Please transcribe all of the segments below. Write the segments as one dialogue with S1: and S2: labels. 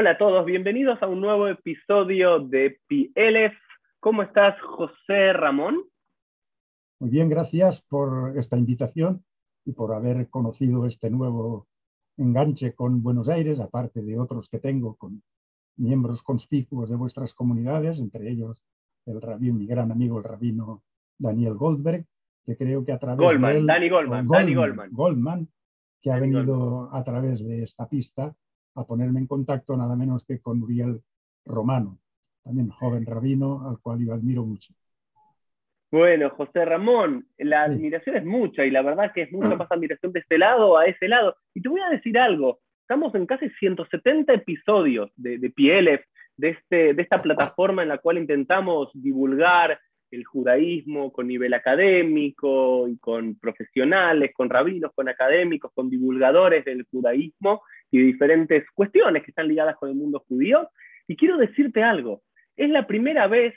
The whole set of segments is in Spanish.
S1: Hola a todos, bienvenidos a un nuevo episodio de PLF. ¿Cómo estás, José Ramón?
S2: Muy bien, gracias por esta invitación y por haber conocido este nuevo enganche con Buenos Aires, aparte de otros que tengo con miembros conspicuos de vuestras comunidades, entre ellos el rabino, mi gran amigo el rabino Daniel Goldberg, que creo que a través
S1: Goldman,
S2: de él,
S1: Danny Goldman, Danny Goldman.
S2: Goldman, que ha venido a través de esta pista a ponerme en contacto nada menos que con Uriel Romano, también joven rabino al cual yo admiro mucho.
S1: Bueno, José Ramón, la
S2: Sí.
S1: admiración es mucha y la verdad que es mucha más admiración de este lado a ese lado. Y te voy a decir algo, estamos en casi 170 episodios de, de PLF, de, este, de esta plataforma en la cual intentamos divulgar el judaísmo con nivel académico y con profesionales, con rabinos, con académicos, con divulgadores del judaísmo y de diferentes cuestiones que están ligadas con el mundo judío. Y quiero decirte algo, es la primera vez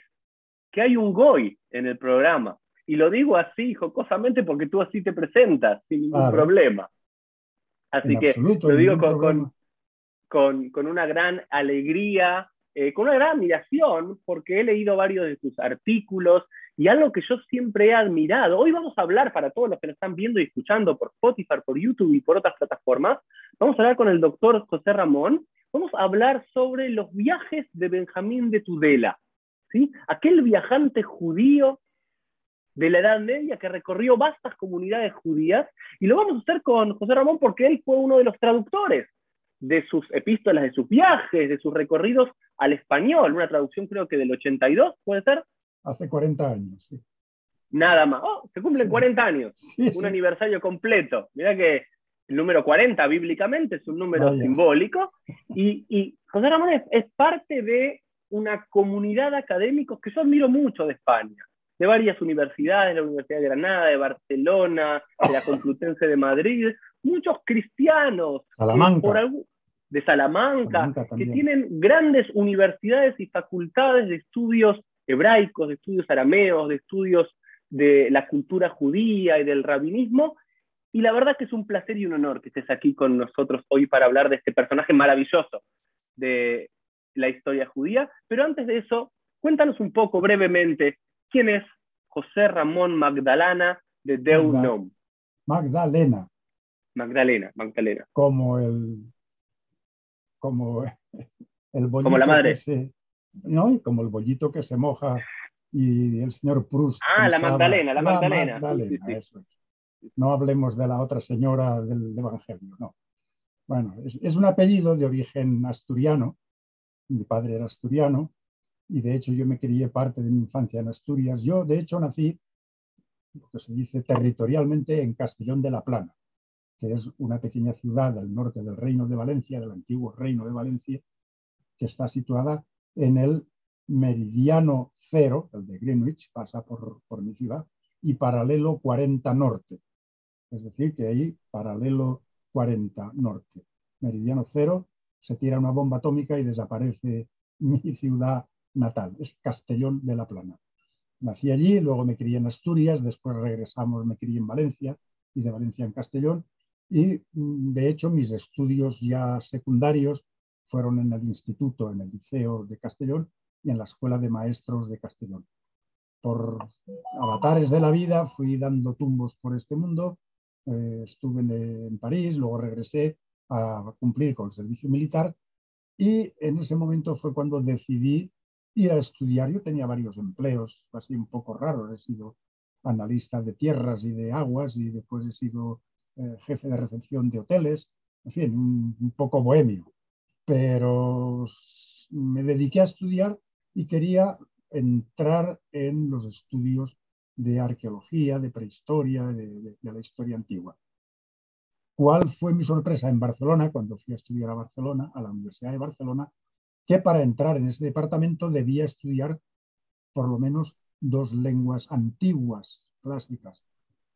S1: que hay un goy en el programa. Y lo digo así, jocosamente, porque tú así te presentas, sin ningún
S2: Claro.
S1: problema. Así
S2: En
S1: que
S2: absoluto,
S1: lo digo con, con, con una gran alegría, eh, con una gran admiración, porque he leído varios de tus artículos y algo que yo siempre he admirado. Hoy vamos a hablar para todos los que nos están viendo y escuchando por Spotify, por YouTube y por otras plataformas. Vamos a hablar con el doctor José Ramón. Vamos a hablar sobre los viajes de Benjamín de Tudela. ¿sí? Aquel viajante judío de la Edad Media que recorrió vastas comunidades judías. Y lo vamos a hacer con José Ramón porque él fue uno de los traductores de sus epístolas, de sus viajes, de sus recorridos al español. Una traducción creo que del 82, ¿puede ser?
S2: Hace 40 años, sí.
S1: Nada más. Oh, se cumplen 40 años.
S2: Sí,
S1: Un
S2: sí.
S1: aniversario completo. Mira que el número 40 bíblicamente es un número
S2: Vaya.
S1: simbólico. Y, y José Ramón es, es parte de una comunidad de académicos que yo admiro mucho de España, de varias universidades, de la Universidad de Granada, de Barcelona, de la Complutense de Madrid, muchos cristianos
S2: Salamanca.
S1: por algún- de Salamanca,
S2: Salamanca
S1: que tienen grandes universidades y facultades de estudios hebraicos, de estudios arameos, de estudios de la cultura judía y del rabinismo. Y la verdad que es un placer y un honor que estés aquí con nosotros hoy para hablar de este personaje maravilloso de la historia judía. Pero antes de eso, cuéntanos un poco brevemente quién es José Ramón Magdalena de Deu.
S2: Magdalena,
S1: Magdalena, Magdalena.
S2: como el como el bollito
S1: Como la madre.
S2: que se, ¿no? Y como el bollito que se moja y el señor Proust
S1: Ah, la Magdalena, la Magdalena, sí,
S2: Magdalena,
S1: sí, sí.
S2: eso es. No hablemos de la otra señora del Evangelio, no. Bueno, es, es un apellido de origen asturiano. Mi padre era asturiano y de hecho yo me crié parte de mi infancia en Asturias. Yo, de hecho, nací, lo que se dice territorialmente, en Castellón de la Plana, que es una pequeña ciudad al norte del Reino de Valencia, del antiguo Reino de Valencia, que está situada en el meridiano cero, el de Greenwich, pasa por, por mi ciudad, y paralelo 40 norte. Es decir, que ahí, paralelo 40 norte, meridiano cero, se tira una bomba atómica y desaparece mi ciudad natal, es Castellón de la Plana. Nací allí, luego me crié en Asturias, después regresamos, me crié en Valencia y de Valencia en Castellón. Y mm, de hecho mis estudios ya secundarios fueron en el instituto, en el liceo de Castellón y en la escuela de maestros de Castellón. Por avatares de la vida fui dando tumbos por este mundo, eh, estuve en, en París, luego regresé a cumplir con el servicio militar y en ese momento fue cuando decidí ir a estudiar. Yo tenía varios empleos así un poco raros, he sido analista de tierras y de aguas y después he sido eh, jefe de recepción de hoteles, en fin, un, poco bohemio. Pero me dediqué a estudiar y quería entrar en los estudios de arqueología, de prehistoria, de, de- de la historia antigua. ¿Cuál fue mi sorpresa en Barcelona, cuando fui a estudiar a Barcelona, a la Universidad de Barcelona, que para entrar en ese departamento debía estudiar por lo menos dos lenguas antiguas, clásicas,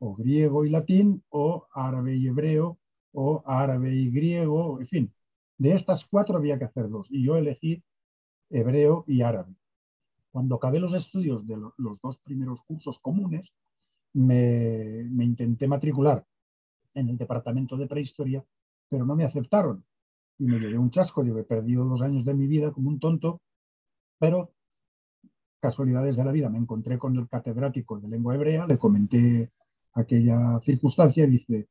S2: o griego y latín, o árabe y hebreo, o árabe y griego, en fin. De estas cuatro había que hacer dos, y yo elegí hebreo y árabe. Cuando acabé los estudios de lo- los dos primeros cursos comunes, me, me intenté matricular en el departamento de prehistoria, pero no me aceptaron, y me llevé un chasco. Yo he perdido dos años de mi vida como un tonto, pero casualidades de la vida me encontré con el catedrático de lengua hebrea, le comenté aquella circunstancia dice,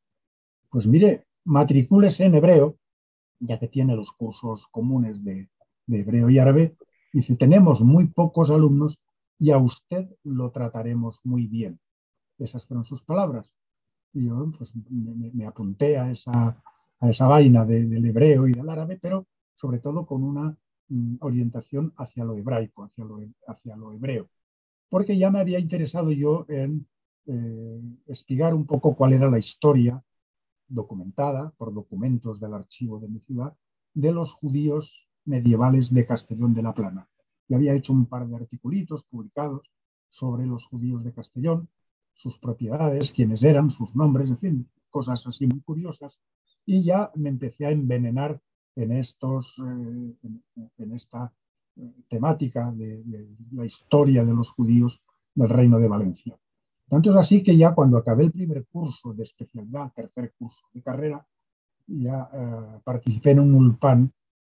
S2: pues mire, matricúlese en hebreo, ya que tiene los cursos comunes de, de hebreo y árabe, dice, tenemos muy pocos alumnos y a usted lo trataremos muy bien. Esas fueron sus palabras. Y yo pues, me, apunté a esa, a esa vaina del hebreo y del árabe, pero sobre todo con una mm, orientación hacia lo hebraico, hacia lo, hacia lo hebreo. Porque ya me había interesado yo en eh, explicar un poco cuál era la historia documentada por documentos del archivo de mi ciudad de los judíos medievales de Castellón de la Plana. Y había hecho un par de articulitos publicados sobre los judíos de Castellón, sus propiedades, quiénes eran, sus nombres, en fin, cosas así muy curiosas. Y ya me empecé a envenenar en, eh, esta eh, temática de, la historia de los judíos del Reino de Valencia. Tanto es así que ya cuando acabé el primer curso de especialidad, tercer curso de carrera, ya eh, participé en un ulpan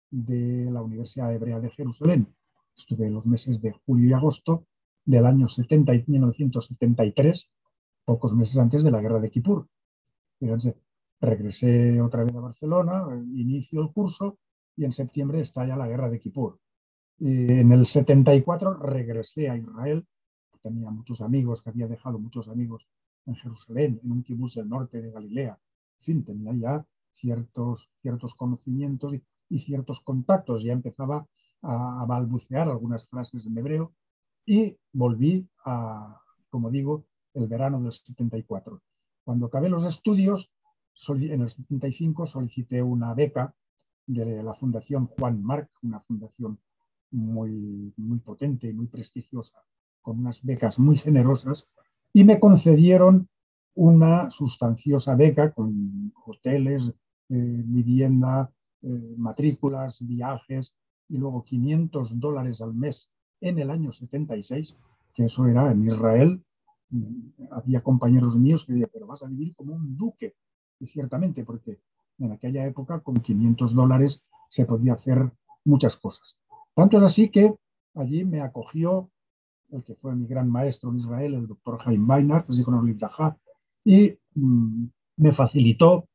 S2: de la Universidad Hebrea de Jerusalén. Estuve en los meses de julio y agosto del año 70 y 1973, pocos meses antes de la guerra de Kippur. Fíjense, regresé otra vez a Barcelona, inicio el curso y en septiembre está ya la guerra de Kippur. en el 74 regresé a Israel, tenía muchos amigos, que había dejado muchos amigos en Jerusalén, en un kibutz del norte de Galilea. En fin, tenía ya ciertos, ciertos conocimientos y, y ciertos contactos, ya empezaba a, balbucear algunas frases en hebreo y volví a, como digo, el verano del 74. Cuando acabé los estudios, en el 75 solicité una beca de la Fundación Juan Marc, una fundación muy, muy potente y muy prestigiosa, con unas becas muy generosas, y me concedieron una sustanciosa beca con hoteles, eh, vivienda, eh, matrículas, viajes, y luego 500 dólares al mes en el año 76, que eso era en Israel. Mm, había compañeros míos que decían, pero vas a vivir como un duque. Y ciertamente, porque en aquella época con 500 dólares se podía hacer muchas cosas. Tanto es así que allí me acogió el que fue mi gran maestro en Israel, el doctor Jaime Beinart, y mm, me facilitó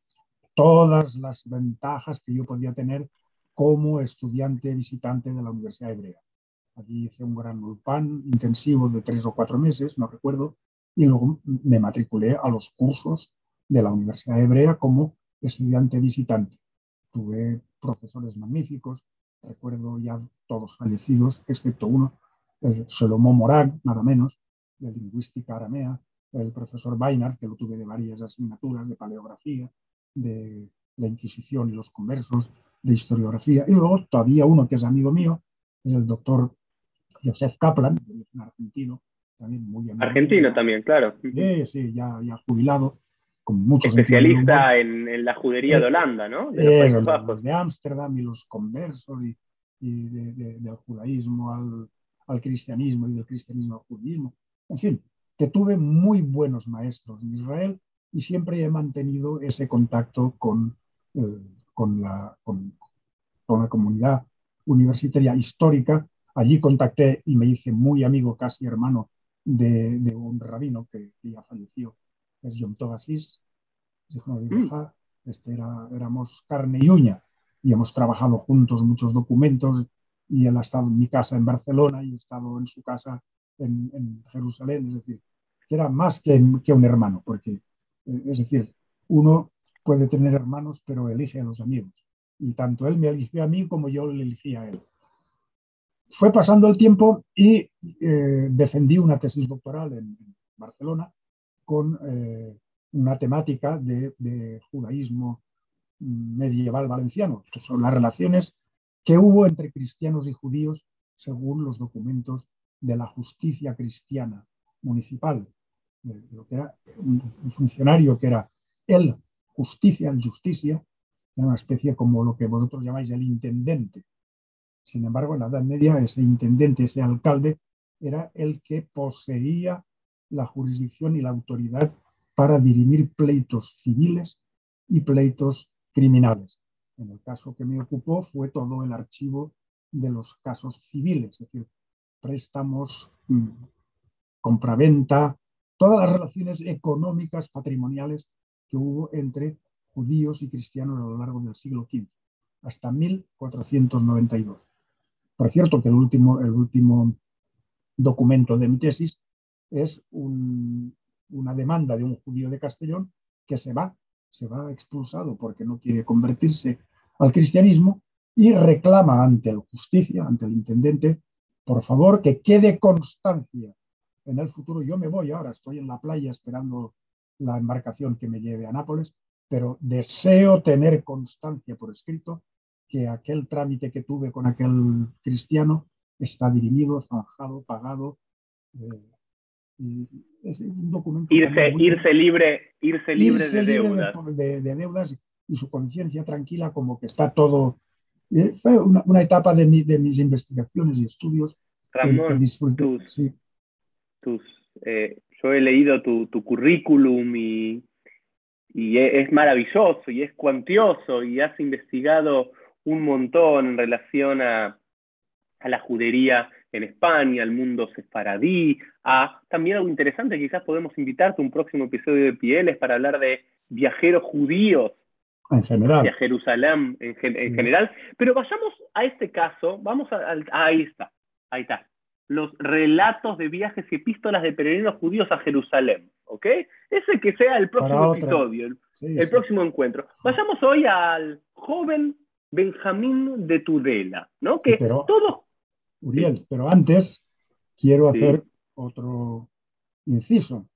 S2: todas las ventajas que yo podía tener como estudiante visitante de la Universidad Hebrea. Allí hice un gran ulpan intensivo de tres o cuatro meses, no recuerdo, y luego me matriculé a los cursos de la Universidad Hebrea como estudiante visitante. Tuve profesores magníficos, recuerdo ya todos fallecidos, excepto uno, el Solomón Morag, nada menos, de lingüística aramea, el profesor Beinart, que lo tuve de varias asignaturas, de paleografía, de la Inquisición y los conversos, de historiografía. Y luego todavía uno que es amigo mío, es el doctor Joseph Kaplan, un argentino, también muy amigo
S1: Argentino también, claro.
S2: Sí, sí, ya, ya jubilado, con muchos
S1: Especialista en, en, la judería de eh, Holanda, ¿no?
S2: De los de Ámsterdam y los conversos y, y de, del judaísmo al, al, cristianismo y del cristianismo al judaísmo. En fin, que tuve muy buenos maestros en Israel y siempre he mantenido ese contacto con, eh, con la, con, la comunidad universitaria histórica. Allí contacté y me hice muy amigo, casi hermano, de, un rabino que, ya falleció, es Yom Tov mm. este era, éramos carne y uña y hemos trabajado juntos muchos documentos y él ha estado en mi casa en Barcelona y he estado en su casa en, Jerusalén, es decir, que era más que, un hermano, porque, eh, es decir, uno puede tener hermanos, pero elige a los amigos. Y tanto él me eligió a mí como yo le elegí a él. Fue pasando el tiempo y eh, defendí una tesis doctoral en, Barcelona con eh, una temática de, judaísmo medieval valenciano. son las relaciones que hubo entre cristianos y judíos según los documentos de la justicia cristiana municipal, lo que era un funcionario que era el justicia, el justicia, era una especie como lo que vosotros llamáis el intendente. Sin embargo, en la Edad Media, ese intendente, ese alcalde, era el que poseía la jurisdicción y la autoridad para dirimir pleitos civiles y pleitos criminales. En el caso que me ocupó fue todo el archivo de los casos civiles, es decir, préstamos, mm, compraventa, todas las relaciones económicas, patrimoniales que hubo entre judíos y cristianos a lo largo del siglo XV, hasta 1492. Por cierto, que el último, el último documento de mi tesis es una demanda de un judío de Castellón que se va, se va expulsado porque no quiere convertirse al cristianismo y reclama ante la justicia, ante el intendente, por favor, que quede constancia en el futuro. Yo me voy ahora, estoy en la playa esperando la embarcación que me lleve a Nápoles, pero deseo tener constancia por escrito que aquel trámite que tuve con aquel cristiano está dirimido, zanjado, pagado.
S1: Eh, es un documento irse, irse libre, irse libre de deudas.
S2: de, deudas y su conciencia tranquila como que está todo eh, fue una, etapa de, mis investigaciones y estudios
S1: Ramón, sí. Eh, yo he leído tu, currículum y, e, es maravilloso y es cuantioso y has investigado un montón en relación a, la judería en España, al mundo sefaradí, a también algo interesante, quizás podemos invitarte a un próximo episodio de Pieles para hablar de viajeros judíos
S2: en general.
S1: Y a Jerusalén en, general. Pero vayamos a este caso, vamos a, ahí está, ahí está. Los relatos de viajes y epístolas de peregrinos judíos a Jerusalén, ¿ok? Ese que sea el próximo episodio, el, próximo encuentro. Vayamos hoy al joven Benjamín de Tudela, ¿no? Que
S2: pero, todo... Uriel, pero antes quiero hacer otro inciso.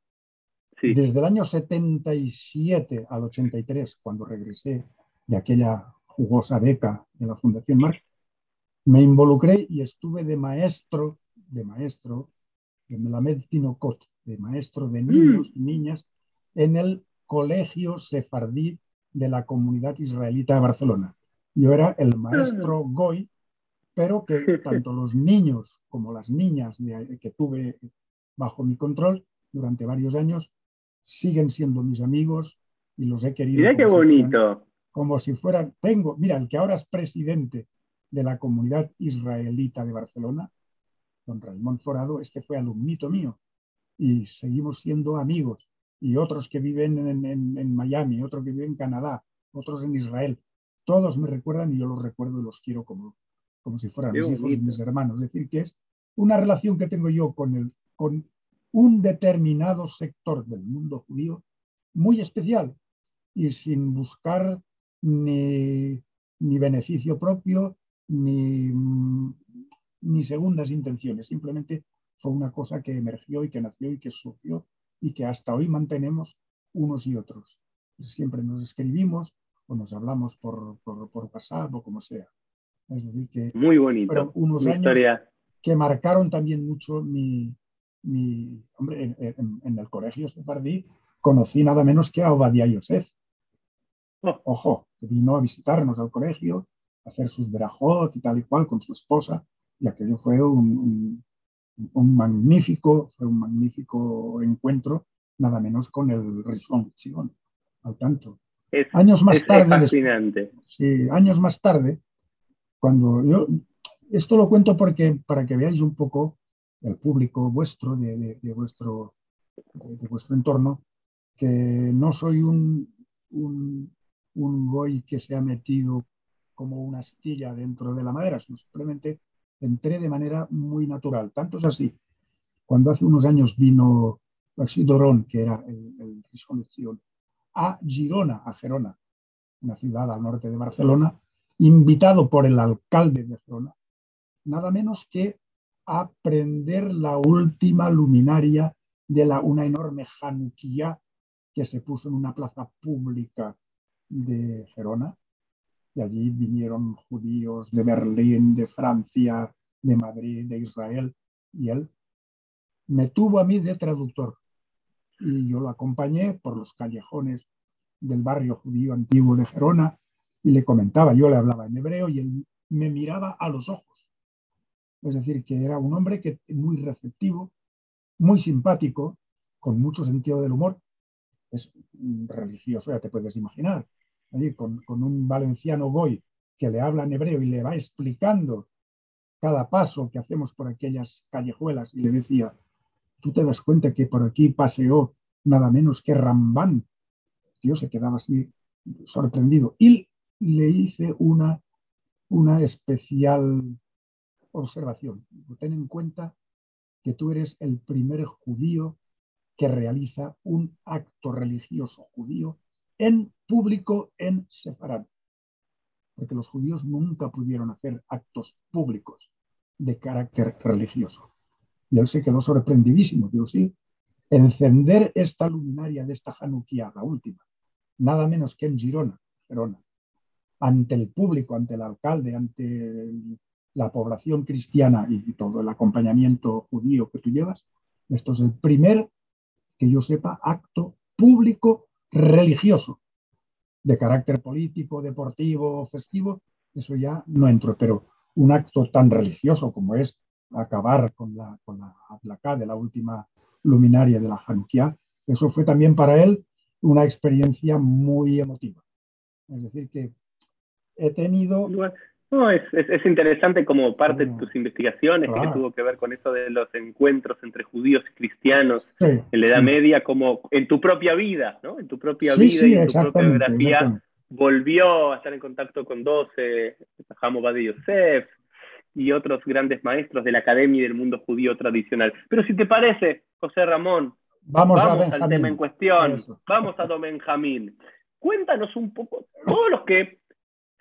S2: Desde el año 77 al 83, cuando regresé de aquella jugosa beca de la Fundación Marx, me involucré y estuve de maestro, de maestro, en la Tinocot, de maestro de niños y niñas en el colegio sefardí de la comunidad israelita de Barcelona. Yo era el maestro Goy, pero que tanto los niños como las niñas que tuve bajo mi control durante varios años siguen siendo mis amigos y los he querido.
S1: Mira qué bonito.
S2: como si fueran, tengo, mira, el que ahora es presidente de la comunidad israelita de Barcelona, don Raymond Forado, este fue alumnito mío y seguimos siendo amigos. Y otros que viven en, Miami, otros que viven en Canadá, otros en Israel, todos me recuerdan y yo los recuerdo y los quiero como, como si fueran mis hijos y mis hermanos. Es decir, que es una relación que tengo yo con, el, con un determinado sector del mundo judío muy especial y sin buscar ni, beneficio propio ni, ni, segundas intenciones. Simplemente fue una cosa que emergió y que nació y que surgió y que hasta hoy mantenemos unos y otros. Siempre nos escribimos o nos hablamos por, por, por WhatsApp o como sea.
S1: Es decir, que Muy bonito.
S2: unos años que marcaron también mucho mi, mi, hombre, en, el colegio Sefardí conocí nada menos que a Obadiah Yosef. Oh. Ojo, que vino a visitarnos al colegio, a hacer sus verajot y tal y cual con su esposa, y aquello fue un, un, magnífico, fue un magnífico encuentro, nada menos con el Rishon Chigon, al tanto. años más tarde, sí, años más tarde, cuando yo, esto lo cuento porque para que veáis un poco el público vuestro, de, vuestro, de, vuestro entorno, que no soy un, un, un goy que se ha metido como una astilla dentro de la madera, sino simplemente entré de manera muy natural. Tanto es así, cuando hace unos años vino Baxi Dorón, que era el, el a Girona, a Gerona, una ciudad al norte de Barcelona, invitado por el alcalde de Gerona, nada menos que a prender la última luminaria de una enorme Hanukkah que se puso en una plaza pública de Gerona. Y allí vinieron judíos de Berlín, de Francia, de Madrid, de Israel, y él me tuvo a mí de traductor. Y yo lo acompañé por los callejones del barrio judío antiguo de Gerona y le comentaba, yo le hablaba en hebreo y él me miraba a los ojos es decir, que era un hombre que, muy receptivo, muy simpático, con mucho sentido del humor. Es religioso, ya te puedes imaginar. con, con un valenciano boy que le habla en hebreo y le va explicando cada paso que hacemos por aquellas callejuelas y le decía, tú te das cuenta que por aquí paseó nada menos que Rambán. Se quedaba así sorprendido. Y le hice una, una especial observación. Ten en cuenta que tú eres el primer judío que realiza un acto religioso judío en público en Sefarad. Porque los judíos nunca pudieron hacer actos públicos de carácter religioso. Y él se quedó sorprendidísimo. Digo, sí, encender esta luminaria de esta Hanukkah, la última, nada menos que en Girona, Gerona, ante el público, ante el alcalde, ante la población cristiana y todo el acompañamiento judío que tú llevas, esto es el primer, que yo sepa, acto público religioso, de carácter político, deportivo, festivo, eso ya no entro, pero un acto tan religioso como es acabar con la, con la, de la última luminaria de la Hanukkah, eso fue también para él una experiencia muy emotiva. Es decir, que he tenido...
S1: No, es, es, interesante como parte de tus investigaciones que tuvo que ver con eso de los encuentros entre judíos y cristianos en la Edad Media, como en tu propia vida, ¿no? En tu propia vida y en tu propia biografía volvió a estar en contacto con 12, Jamo de Yosef y otros grandes maestros de la academia y del mundo judío tradicional. Pero si te parece, José Ramón, vamos, al tema en cuestión, vamos a Don Benjamín. Cuéntanos un poco, todos los que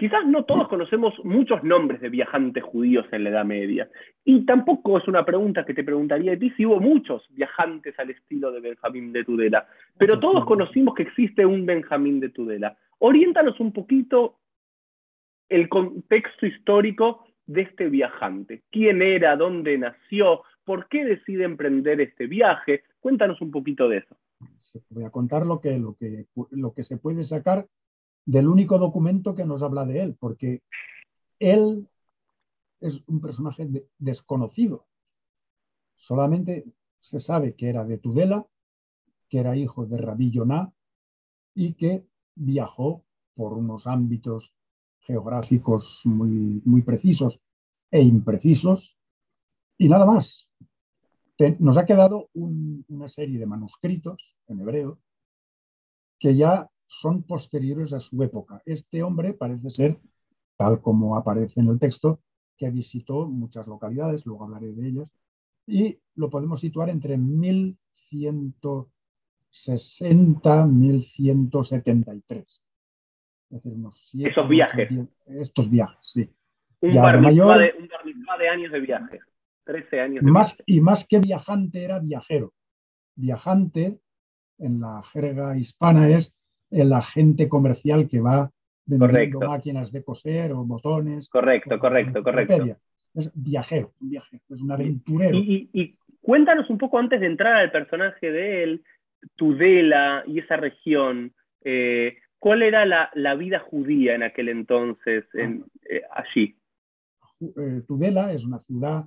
S1: Quizás no todos conocemos muchos nombres de viajantes judíos en la Edad Media. Y tampoco es una pregunta que te preguntaría de ti si hubo muchos viajantes al estilo de Benjamín de Tudela. Pero todos conocimos que existe un Benjamín de Tudela. Oriéntanos un poquito el contexto histórico de este viajante. ¿Quién era? ¿Dónde nació? ¿Por qué decide emprender este viaje? Cuéntanos un poquito de eso.
S2: Voy a contar lo que, lo que, lo que se puede sacar del único documento que nos habla de él, porque él es un personaje desconocido. Solamente se sabe que era de Tudela, que era hijo de Rabí Yonah y que viajó por unos ámbitos geográficos muy, muy precisos e imprecisos y nada más. nos ha quedado una serie de manuscritos en hebreo que ya son posteriores a su época. Este hombre parece ser, tal como aparece en el texto, que visitó muchas localidades, luego hablaré de ellas, y lo podemos situar entre 1160 1173.
S1: Es decir, unos Esos viajes.
S2: estos viajes, sí.
S1: Un bar, de, de, años de viaje. 13 años
S2: más, Y más que viajante, era viajero. Viajante, en la jerga hispana, es el agente comercial que va vendiendo máquinas de coser o botones.
S1: Correcto, correcto, correcto.
S2: Es viajero, un viajero, es un aventurero.
S1: Y, cuéntanos un poco antes de entrar al personaje de él, Tudela y esa región. Eh, ¿Cuál era la, vida judía en aquel entonces en, eh, allí?
S2: Eh, Tudela es una ciudad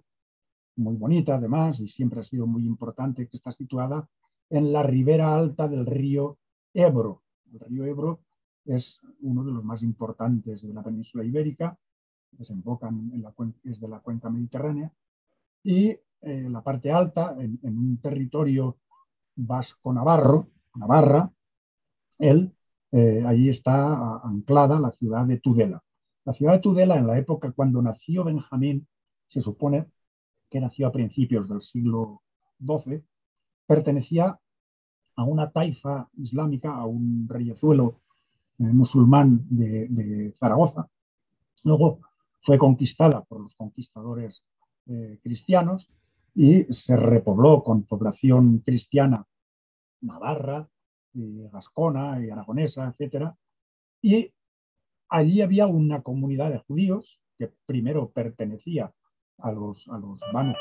S2: muy bonita además y siempre ha sido muy importante que está situada en la ribera alta del río Ebro, el río Ebro es uno de los más importantes de la península ibérica, desembocan en la cuenca mediterránea, y eh, la parte alta, en, un territorio vasco-navarro, Navarra, eh, allí está anclada la ciudad de Tudela. La ciudad de Tudela, en la época cuando nació Benjamín, se supone que nació a principios del siglo XII, pertenecía a una taifa islámica, a un reyezuelo eh, musulmán de, Zaragoza. Luego fue conquistada por los conquistadores eh, cristianos y se repobló con población cristiana navarra, y gascona y aragonesa, etc. Y allí había una comunidad de judíos que primero pertenecía a los, a los Banu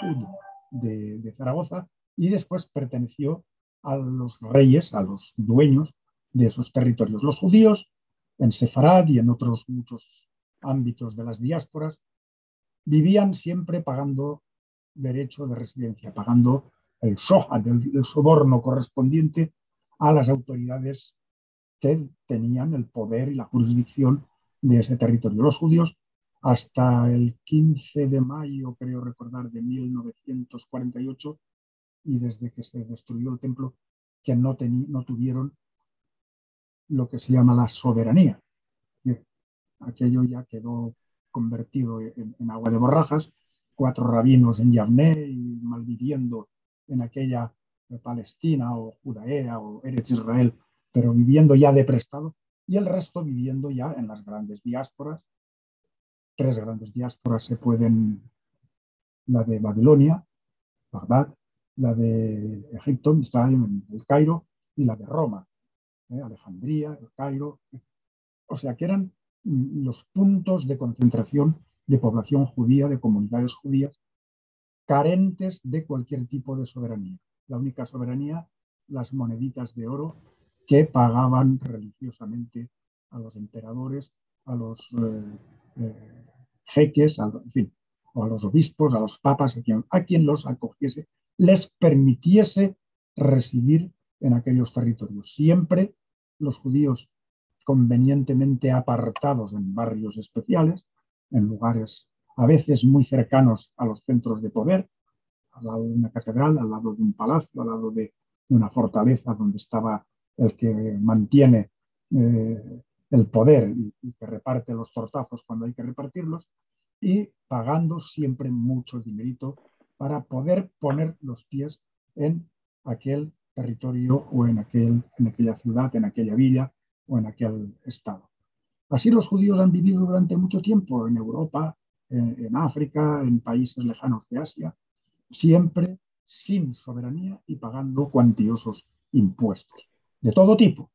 S2: de, de Zaragoza y después perteneció a los reyes, a los dueños de esos territorios. Los judíos en Sefarad y en otros muchos ámbitos de las diásporas vivían siempre pagando derecho de residencia, pagando el soja, el, soborno correspondiente a las autoridades que tenían el poder y la jurisdicción de ese territorio. Los judíos hasta el 15 de mayo, creo recordar, de 1948, y desde que se destruyó el templo, que no, no tuvieron lo que se llama la soberanía. Aquello ya quedó convertido en, agua de borrajas, cuatro rabinos en Yavne y malviviendo en aquella Palestina o Judea o Eretz Israel, pero viviendo ya de prestado, y el resto viviendo ya en las grandes diásporas, tres grandes diásporas se pueden, la de Babilonia, Bagdad, la de Egipto, Israel, el Cairo, y la de Roma, ¿eh? Alejandría, el Cairo. O sea que eran los puntos de concentración de población judía, de comunidades judías, carentes de cualquier tipo de soberanía. La única soberanía, las moneditas de oro que pagaban religiosamente a los emperadores, a los eh, eh, jeques, a, en fin, o a los obispos, a los papas, a quien los acogiese, les permitiese residir en aquellos territorios. Siempre los judíos convenientemente apartados en barrios especiales, en lugares a veces muy cercanos a los centros de poder, al lado de una catedral, al lado de un palacio, al lado de una fortaleza donde estaba el que mantiene eh, el poder y, que reparte los tortazos cuando hay que repartirlos, y pagando siempre mucho dinerito para poder poner los pies en aquel territorio o en, aquel, en aquella ciudad, en aquella villa o en aquel estado. Así los judíos han vivido durante mucho tiempo en Europa, en África, en países lejanos de Asia, siempre sin soberanía y pagando cuantiosos impuestos de todo tipo,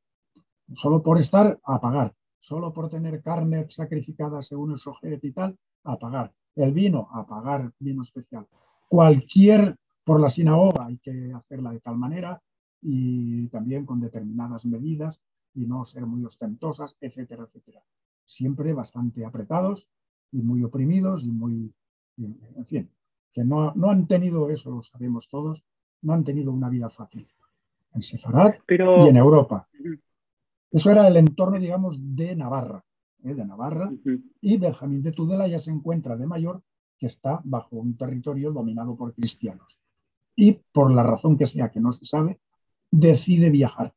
S2: solo por estar a pagar, solo por tener carne sacrificada según el sojet y tal, a pagar, el vino, a pagar vino especial. Cualquier, por la sinagoga hay que hacerla de tal manera y también con determinadas medidas y no ser muy ostentosas, etcétera, etcétera. Siempre bastante apretados y muy oprimidos y muy, en fin, que no, no han tenido, eso lo sabemos todos, no han tenido una vida fácil en Sefarad y en Europa. Eso era el entorno, digamos, de Navarra, ¿eh? de Navarra, y Benjamín de Tudela ya se encuentra de mayor, que está bajo un territorio dominado por cristianos. Y por la razón que sea que no se sabe, decide viajar.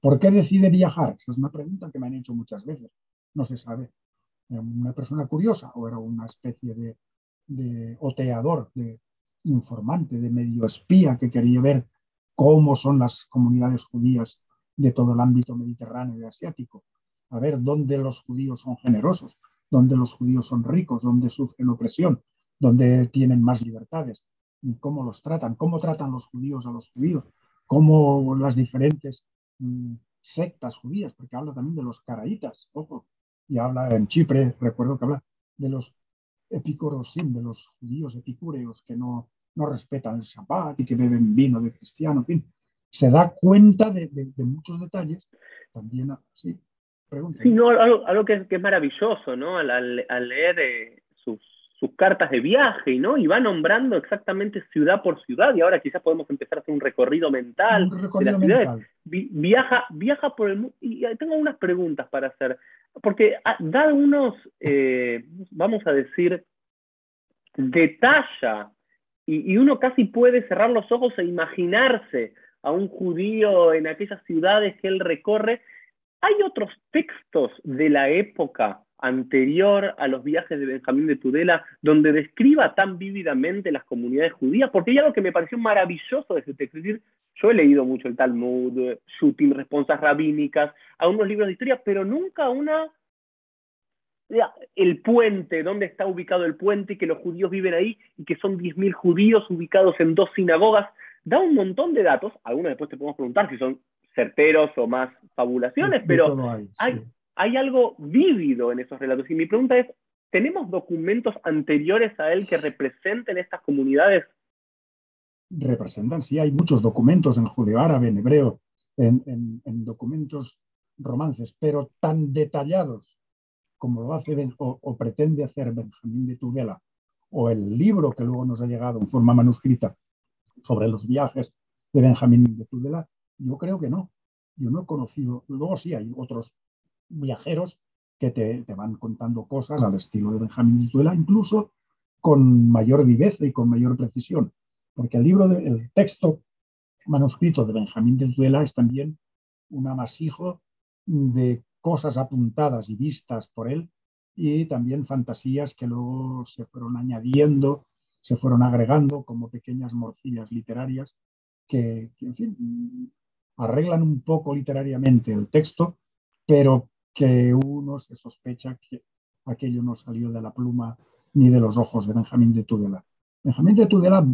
S2: ¿Por qué decide viajar? Esa es una pregunta que me han hecho muchas veces. No se sabe. ¿Era una persona curiosa o era una especie de, de oteador, de informante, de medio espía que quería ver cómo son las comunidades judías de todo el ámbito mediterráneo y asiático, a ver dónde los judíos son generosos, dónde los judíos son ricos, dónde sufren opresión, dónde tienen más libertades, cómo los tratan, cómo tratan los judíos a los judíos, cómo las diferentes mm, sectas judías, porque habla también de los caraítas, y habla en Chipre, recuerdo que habla de los epícoros, de los judíos epicúreos que no, no respetan el Shabbat y que beben vino de cristiano, en fin, se da cuenta de, muchos detalles. También, sí,
S1: pregunta. Sí, no, algo, que, es, maravilloso, ¿no? Al, leer eh, sus, cartas de viaje, ¿no? Y va nombrando exactamente ciudad por ciudad, y ahora quizás podemos empezar a hacer un recorrido mental de las ciudades. viaja, viaja por el mundo, y tengo unas preguntas para hacer, porque ah, da unos, eh, vamos a decir, detalla y, uno casi puede cerrar los ojos e imaginarse a un judío en aquellas ciudades que él recorre. Hay otros textos de la época anterior a los viajes de Benjamín de Tudela donde describa tan vívidamente las comunidades judías, porque hay algo que me pareció maravilloso de ese texto. Es decir, yo he leído mucho el Talmud, Shutim, responsas rabínicas, algunos libros de historia, pero nunca una el puente, dónde está ubicado el puente, que los judíos viven ahí y que son 10.000 judíos ubicados en dos sinagogas, da un montón de datos, algunos después te podemos preguntar si son certeros o más fabulaciones, pero hay, hay, algo vívido en esos relatos. Y mi pregunta es, ¿tenemos documentos anteriores a él que representen estas comunidades?
S2: Representan, sí, hay muchos documentos en judeo árabe, en hebreo, en, en documentos romances, pero tan detallados como lo hace o, pretende hacer Benjamín de Tudela, o el libro que luego nos ha llegado en forma manuscrita sobre los viajes de Benjamín de Tudela, yo creo que no. Yo no he conocido, luego sí hay otros viajeros que te, te van contando cosas al estilo de Benjamín de Tuela, incluso con mayor viveza y con mayor precisión, porque el libro, de, el texto manuscrito de Benjamín de Tuela es también un amasijo de cosas apuntadas y vistas por él y también fantasías que luego se fueron añadiendo, se fueron agregando como pequeñas morcillas literarias que, en fin, arreglan un poco literariamente el texto, pero que uno se sospecha que aquello no salió de la pluma ni de los ojos de Benjamín de Tudela. Benjamín de Tudela,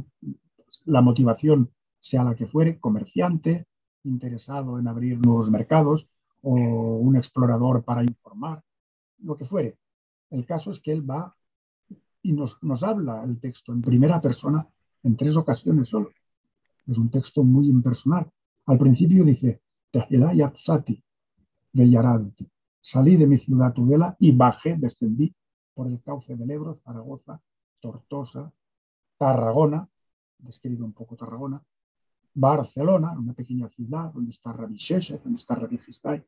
S2: la motivación sea la que fuere, comerciante, interesado en abrir nuevos mercados o un explorador para informar, lo que fuere. El caso es que él va y nos, nos habla el texto en primera persona en tres ocasiones solo. Es un texto muy impersonal. Al principio dice, Yatsati, Salí de mi ciudad Tudela y bajé, descendí por el cauce del Ebro, Zaragoza, Tortosa, Tarragona, describe un poco Tarragona, Barcelona, una pequeña ciudad donde está Rabisheshe, donde está Rabijistay,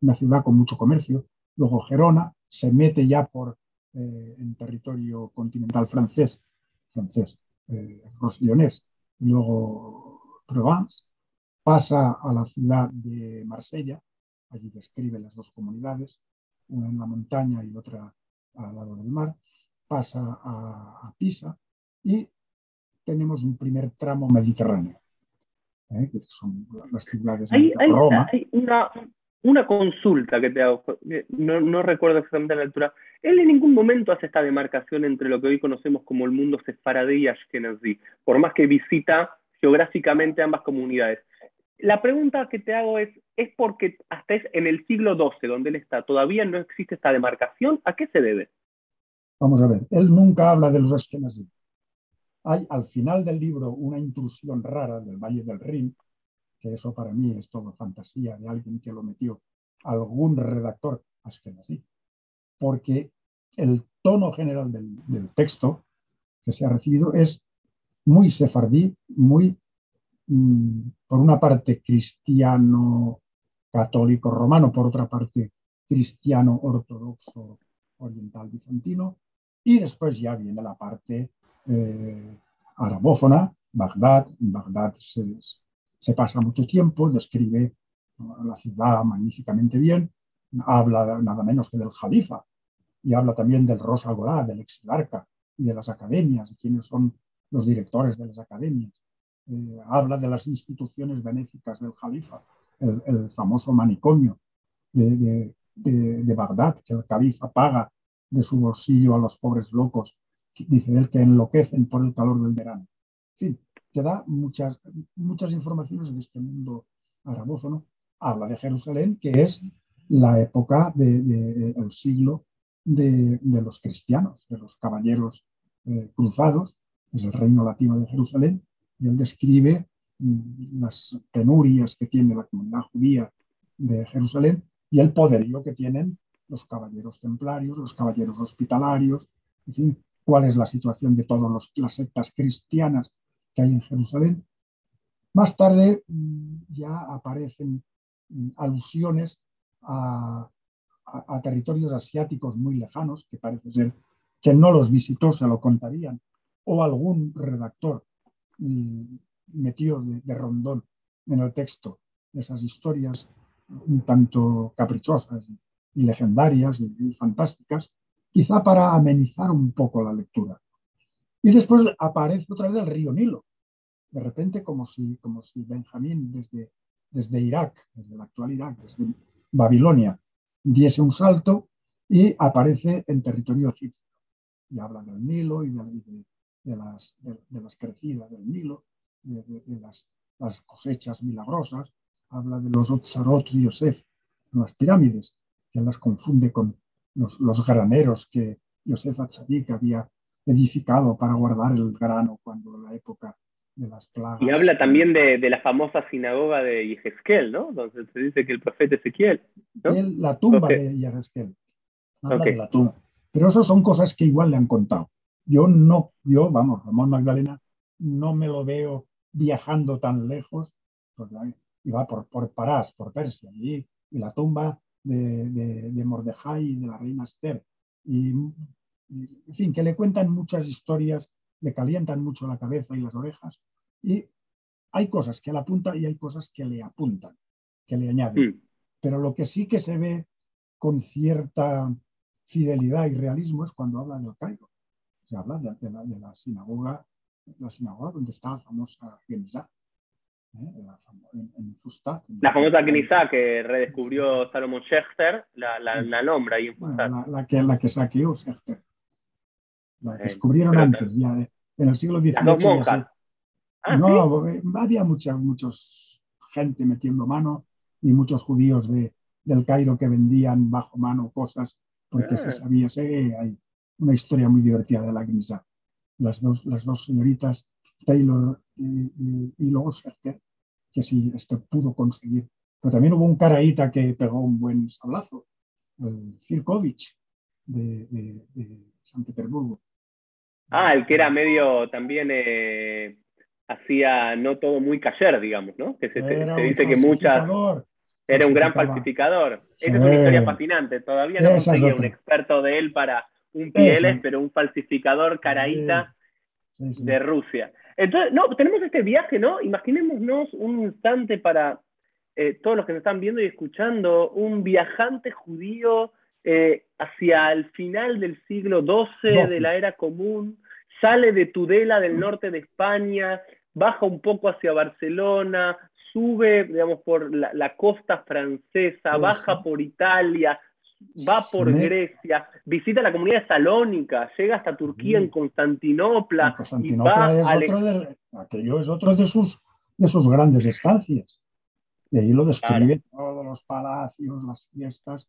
S2: una ciudad con mucho comercio, luego Gerona, se mete ya por eh, en territorio continental francés, francés, eh, luego Provence, pasa a la ciudad de Marsella, allí describe las dos comunidades, una en la montaña y otra al lado del mar, pasa a, Pisa y tenemos un primer tramo mediterráneo, ¿eh? que son las ciudades de Roma.
S1: Hay una, una consulta que te hago, no, no, recuerdo exactamente la altura. Él en ningún momento hace esta demarcación entre lo que hoy conocemos como el mundo sefaradí y ashkenazí, por más que visita geográficamente ambas comunidades. La pregunta que te hago es, ¿es porque hasta es en el siglo XII, donde él está, todavía no existe esta demarcación? ¿A qué se debe?
S2: Vamos a ver, él nunca habla de los ashkenazí. Hay al final del libro una intrusión rara del Valle del Rin, que eso para mí es todo fantasía de alguien que lo metió algún redactor así, porque el tono general del, texto que se ha recibido es muy sefardí, muy, por una parte, cristiano católico romano, por otra parte, cristiano ortodoxo oriental bizantino, y después ya viene la parte eh, arabófona, Bagdad, Bagdad se, pasa mucho tiempo, describe la ciudad magníficamente bien, habla nada menos que del Jalifa y habla también del Rosa del exilarca y de las academias, y quiénes son los directores de las academias. Eh, habla de las instituciones benéficas del Jalifa, el, famoso manicomio de, de, Bagdad, que el califa paga de su bolsillo a los pobres locos, dice él, que enloquecen por el calor del verano. En fin, que da muchas, muchas informaciones de este mundo arabófono. Habla de Jerusalén, que es la época del de, siglo de, los cristianos, de los caballeros eh, cruzados, es el reino latino de Jerusalén, él describe mm, las penurias que tiene la comunidad judía de Jerusalén y el poderío que tienen los caballeros templarios, los caballeros hospitalarios, en fin, cuál es la situación de todas las sectas cristianas que hay en Jerusalén. Más tarde mm, ya aparecen mm, alusiones a, territorios asiáticos muy lejanos, que parece ser que no los visitó, se lo contarían, o algún redactor mm, metió de, rondón en el texto esas historias un tanto caprichosas y legendarias y fantásticas, quizá para amenizar un poco la lectura. Y después aparece otra vez el río Nilo. De repente, como si, como si Benjamín desde, desde Irak, desde la actual Irak, desde Babilonia, diese un salto y aparece en territorio egipcio. Y habla del Nilo y de, las, de las, crecidas del Nilo, de, las, las, cosechas milagrosas. Habla de los Otzarot y Yosef, las pirámides, que las confunde con los, los graneros que Yosef Atzadik había edificado para guardar el grano cuando la época de las plagas.
S1: Y habla también de, de la famosa sinagoga de Yehezkel, ¿no? Donde se dice que el profeta Ezequiel. ¿no?
S2: la tumba de Yehezkel. Habla de la tumba. Pero eso son cosas que igual le han contado. Yo no, yo, vamos, Ramón Magdalena, no me lo veo viajando tan lejos, porque y va por, por Parás, por Persia, y, y la tumba de, de, de, Mordejai y de la reina Esther. Y, y, en fin, que le cuentan muchas historias, le calientan mucho la cabeza y las orejas. Y hay cosas que le apuntan y hay cosas que le apuntan, que le añaden.
S1: Mm.
S2: Pero lo que sí que se ve con cierta fidelidad y realismo es cuando habla del Cairo. Se habla de, de, la, de la, sinagoga, la sinagoga donde está la famosa Genizá, ¿eh? la, en, en, Fustat. En
S1: la famosa Genizá que redescubrió Salomón Schechter, la, la, nombra ahí en Fustat.
S2: Bueno, la, que, la que saqueó Schechter. La descubrieron Pero, antes, ya en el siglo XVIII.
S1: Las dos monjas.
S2: Ah, no, ¿sí? había mucha muchos gente metiendo mano y muchos judíos de, del Cairo que vendían bajo mano cosas porque ah. se sabía, se, hay una historia muy divertida de la Gnisa. Las dos, las dos señoritas, Taylor y, y, y luego Serger, que sí, esto pudo conseguir. Pero también hubo un caraíta que pegó un buen sablazo, el Firkovich de, de, de San Petersburgo.
S1: Ah, el que era medio también eh, hacía no todo muy cayer, digamos, ¿no? Que se, se dice que muchas era un gran falsificador. Sí. Esa es una historia fascinante. Todavía no conseguía un experto de él para un PLS, pero un falsificador caraíta sí. De Rusia. Entonces, no, tenemos este viaje, ¿no? Imaginémonos un instante para eh, todos los que nos están viendo y escuchando, un viajante judío eh, hacia el final del siglo XII de la era común, sale de Tudela del norte de España, baja un poco hacia Barcelona, sube, digamos, por la, la costa francesa, baja por Italia, va por sí. Grecia, visita la comunidad de Salónica, llega hasta Turquía sí. en Constantinopla.
S2: Constantinopla y va es otro de, aquello es otro de sus, de sus grandes estancias. Y ahí lo describe claro. todos los palacios, las fiestas,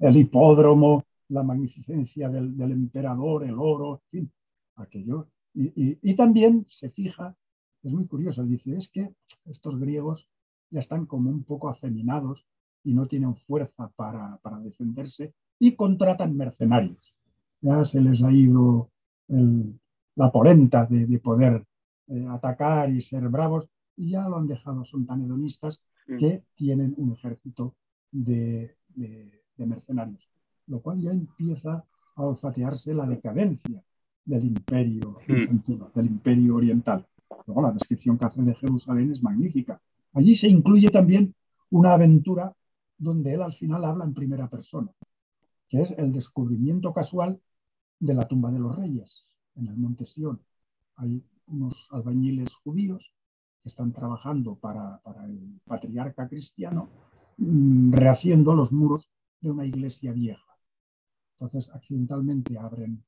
S2: el hipódromo, la magnificencia del, del emperador, el oro, en fin, aquello. Y, y, y, también se fija, es muy curioso, dice, es que estos griegos ya están como un poco afeminados y no tienen fuerza para, para defenderse y contratan mercenarios. Ya se les ha ido el, la polenta de, de poder eh, atacar y ser bravos y ya lo han dejado, son tan hedonistas que tienen un ejército de, de, de, mercenarios, lo cual ya empieza a olfatearse la decadencia del imperio bizantino, del imperio oriental. Luego la descripción que hacen de Jerusalén es magnífica. Allí se incluye también una aventura donde él al final habla en primera persona, que es el descubrimiento casual de la tumba de los reyes en el monte Sion. Hay unos albañiles judíos que están trabajando para, el patriarca cristiano, mmm, rehaciendo los muros de una iglesia vieja. Entonces, accidentalmente abren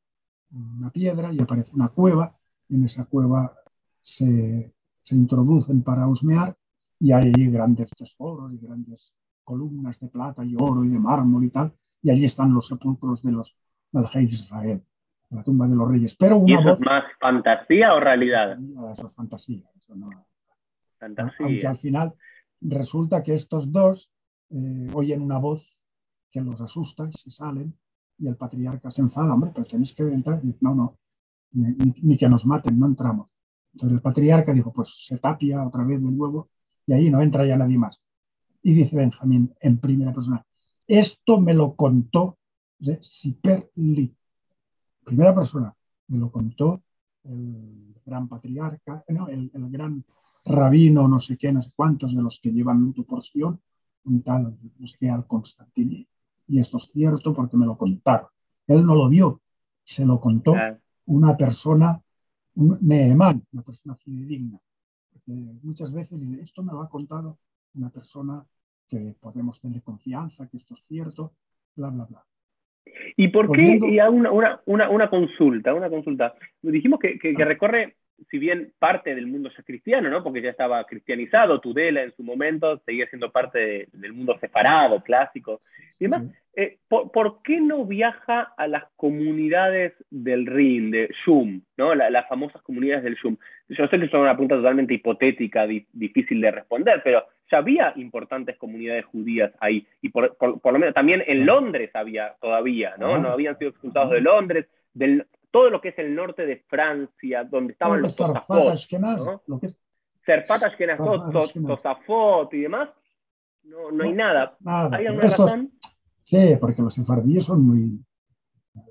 S2: una piedra y aparece una cueva. En esa cueva se, se introducen para husmear y hay grandes tesoros y grandes columnas de plata y oro y de mármol y tal, y allí están los sepulcros de los Melchei de Israel, la tumba de los reyes. Pero una
S1: ¿Y eso
S2: voz,
S1: es más fantasía o realidad?
S2: Eso es fantasía. Eso no,
S1: fantasía.
S2: Aunque al final resulta que estos dos eh, oyen una voz que los asusta y se salen, y el patriarca se enfada, hombre, pero tenéis que entrar. Y no, no, ni, ni, que nos maten, no entramos. Entonces el patriarca dijo, pues se tapia otra vez de nuevo y ahí no entra ya nadie más. Y dice Benjamín en primera persona, esto me lo contó Siper Lee. Primera persona, me lo contó el gran patriarca, no, el, el, gran rabino, no sé qué, no sé cuántos de los que llevan tu porción, un tal, no sé qué, al Constantini. Y esto es cierto porque me lo contaron. Él no lo vio, se lo contó una persona, un Nehemán, una persona fidedigna. Porque muchas veces esto me lo ha contado una persona que podemos tener confianza, que esto es cierto, bla, bla, bla.
S1: ¿Y por qué? Y una, una, una, una, consulta, una consulta. Dijimos que, que, que, recorre, si bien parte del mundo ya cristiano, ¿no? Porque ya estaba cristianizado, Tudela en su momento seguía siendo parte de, del mundo separado, clásico y demás. Eh, ¿por, ¿por, qué no viaja a las comunidades del Rin, de Shum, ¿no? La, las famosas comunidades del Shum? Yo sé que es una pregunta totalmente hipotética, di, difícil de responder, pero ya había importantes comunidades judías ahí, y por, por, por lo menos también en Londres había todavía, ¿no? No habían sido expulsados de Londres, del, todo lo que es el norte de Francia, donde estaban los
S2: zarfatas, ¿no? lo, que es,
S1: Ashkenazot, Tosafot y demás, no, no hay nada. ¿Hay alguna razón?
S2: Sí, porque los sefardíes son muy,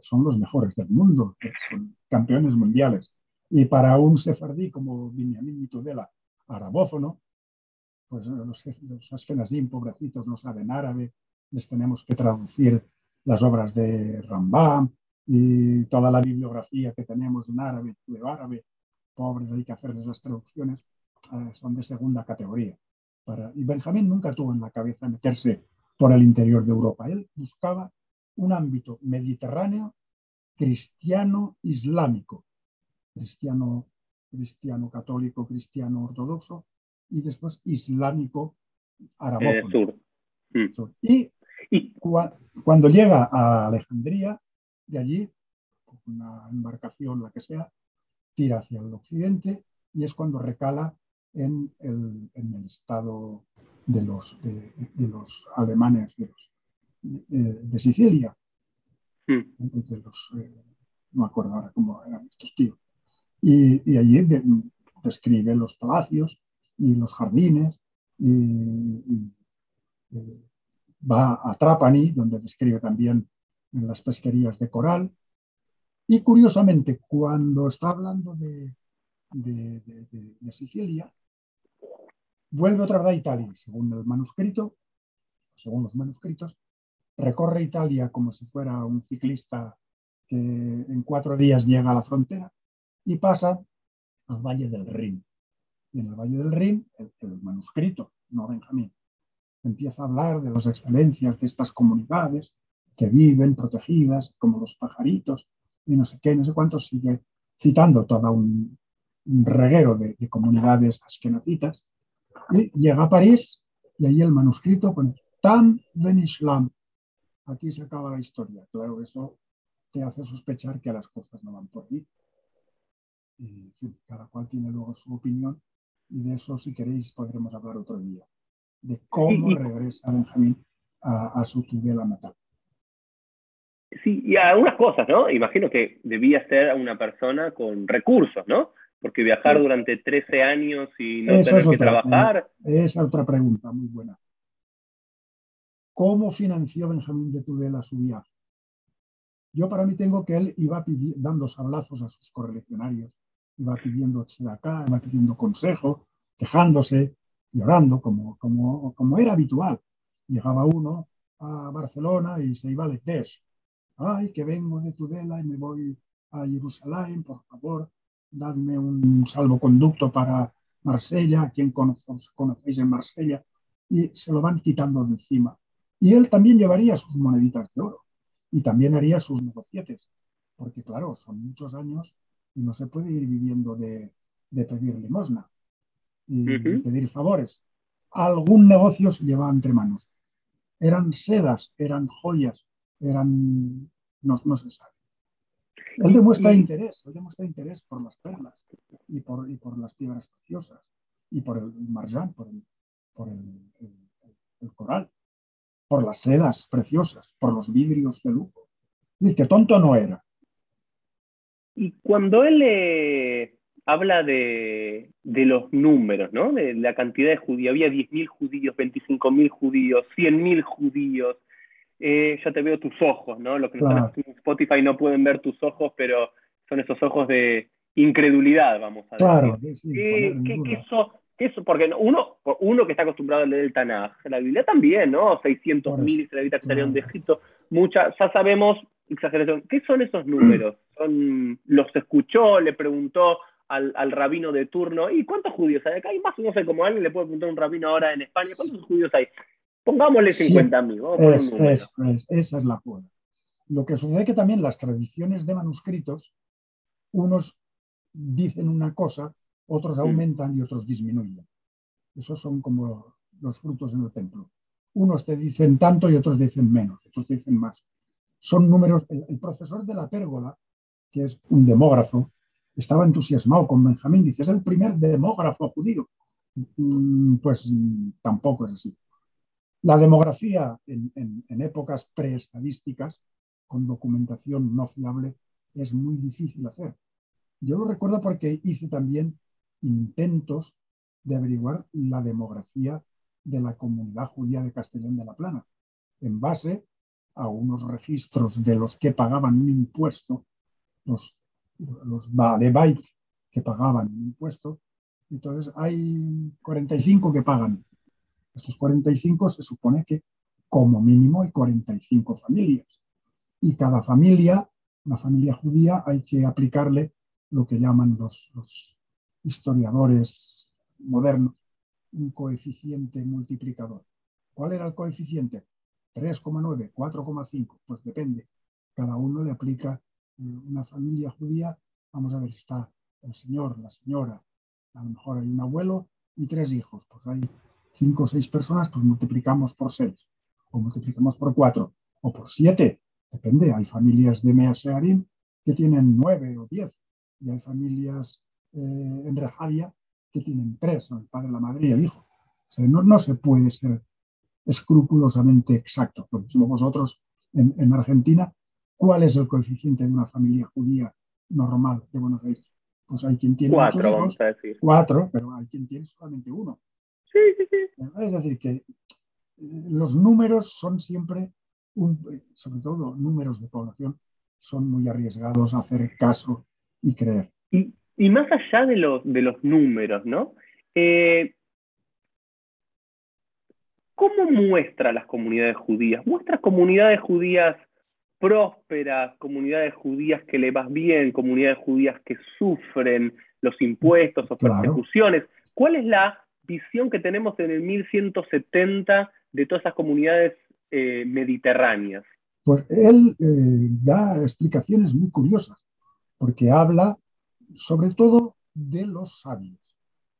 S2: son los mejores del mundo, son campeones mundiales. Y para un sefardí como Benjamin Mitudela, arabófono, pues los, los askenazim, pobrecitos, no saben árabe, les tenemos que traducir las obras de Rambam y toda la bibliografía que tenemos en árabe, de árabe, pobres, hay que hacerles las traducciones, eh, son de segunda categoría. Para, y Benjamín nunca tuvo en la cabeza meterse por el interior de Europa. Él buscaba un ámbito mediterráneo, cristiano, islámico, cristiano, cristiano católico, cristiano ortodoxo y después islámico arabófono. Eh, mm. Y, cuando llega a Alejandría, de allí, una embarcación, la que sea, tira hacia el occidente y es cuando recala en el, en el estado de los, de, los alemanes de, de, Sicilia. Mm. los, eh, no me acuerdo ahora cómo eran estos tíos. Y, y allí describe los palacios y los jardines y, va a Trapani, donde describe también las pesquerías de coral. Y curiosamente, cuando está hablando de, Sicilia, Vuelve otra vez a Italia, según el manuscrito, según los manuscritos, recorre Italia como si fuera un ciclista que en cuatro días llega a la frontera y pasa al Valle del Rin. Y en el Valle del Rin, el, manuscrito, no Benjamín, empieza a hablar de las excelencias de estas comunidades que viven protegidas como los pajaritos y no sé qué, no sé cuánto, sigue citando todo un, reguero de, de comunidades askenazitas y llega a París y ahí el manuscrito pone Tam Ben Islam. Aquí se acaba la historia. Claro, eso te hace sospechar que las cosas no van por ahí. Y cada cual tiene luego su opinión y de eso, si queréis, podremos hablar otro día. De cómo regresa Benjamín a, su tutela natal.
S1: Sí, y algunas cosas, ¿no? Imagino que debía ser una persona con recursos, ¿no? Porque viajar durante 13 años y no tener que trabajar.
S2: Esa es otra pregunta muy buena. ¿Cómo financió Benjamín de Tudela su viaje? Yo para mí tengo que él iba dando sablazos a sus correligionarios, iba pidiendo acá, iba pidiendo consejo, quejándose, llorando, como, como, como era habitual. Llegaba uno a Barcelona y se iba a Lectés. Ay, que vengo de Tudela y me voy a Jerusalén, por favor, dadme un salvoconducto para Marsella, quien conocéis en Marsella, y se lo van quitando de encima. Y él también llevaría sus moneditas de oro y también haría sus negocietes, porque claro, son muchos años y no se puede ir viviendo de, pedir limosna y pedir favores. Algún negocio se llevaba entre manos. Eran sedas, eran joyas, eran... no, no se sabe. Él demuestra interés, él demuestra interés por las perlas y por, y por las piedras preciosas y por el marján, por el, por el, coral, por las sedas preciosas, por los vidrios de lujo. Y que tonto no era.
S1: Y cuando él eh, habla de, de, los números, ¿no? de la cantidad de judíos, había 10.000 judíos, 25.000 judíos, 100.000 judíos, eh, ya te veo tus ojos, ¿no? Los que están en Spotify no pueden ver tus ojos, pero son esos ojos de incredulidad, vamos a decir.
S2: Claro,
S1: ¿Qué, eso, Porque uno, uno que está acostumbrado a leer el Tanaj, la Biblia también, ¿no? 600.000 israelitas que salieron de Egipto, mucha, ya sabemos, exageración, ¿qué son esos números? Son, los escuchó, le preguntó al, al, rabino de turno, ¿y cuántos judíos hay acá? Hay más, no sé, como alguien le puede preguntar a un rabino ahora en España, ¿cuántos judíos hay? Pongámosle 50 mil.
S2: esa es la prueba. Lo que sucede es que también las tradiciones de manuscritos, unos dicen una cosa, otros mm. aumentan y otros disminuyen. Esos son como los frutos en el templo. Unos te dicen tanto y otros dicen menos, otros dicen más. Son números. El, profesor de la pérgola, que es un demógrafo, estaba entusiasmado con Benjamín. Dice, es el primer demógrafo judío. Mm, pues mm, tampoco es así. La demografía en, épocas preestadísticas, con documentación no fiable, es muy difícil hacer. Yo lo recuerdo porque hice también intentos de averiguar la demografía de la comunidad judía de Castellón de la Plana, en base a unos registros de los que pagaban un impuesto, los, los que pagaban un impuesto. Entonces hay 45 que pagan. Estos 45 se supone que como mínimo hay 45 familias. Y cada familia, una familia judía, hay que aplicarle lo que llaman los, los historiadores modernos un coeficiente multiplicador. ¿Cuál era el coeficiente? 3,9, 4,5, pues depende. Cada uno le aplica eh, una familia judía. Vamos a ver, está el señor, la señora, a lo mejor hay un abuelo y tres hijos. Pues hay cinco o seis personas, pues multiplicamos por seis, o multiplicamos por cuatro, o por siete. Depende, hay familias de Measearim que tienen nueve o diez, y hay familias eh, en Rejadia que tienen tres, el padre, la madre y el hijo. O sea, no, no se puede ser escrupulosamente exacto. Por ejemplo, vosotros en, en, Argentina, ¿cuál es el coeficiente de una familia judía normal de Buenos Aires? Pues hay quien tiene
S1: cuatro, vamos a decir.
S2: Cuatro, pero hay quien tiene solamente uno.
S1: Sí, sí, sí.
S2: Es decir, que eh, los números son siempre, un, sobre todo números de población, son muy arriesgados a hacer caso y creer.
S1: Y, y más allá de los, de los números, ¿no? Eh, ¿Cómo muestra las comunidades judías? ¿Muestra comunidades judías prósperas, comunidades judías que le vas bien, comunidades judías que sufren los impuestos o persecuciones? ¿Cuál es la visión que tenemos en el 1170 de todas esas comunidades eh, mediterráneas?
S2: Pues él eh, da explicaciones muy curiosas, porque habla sobre todo de los sabios,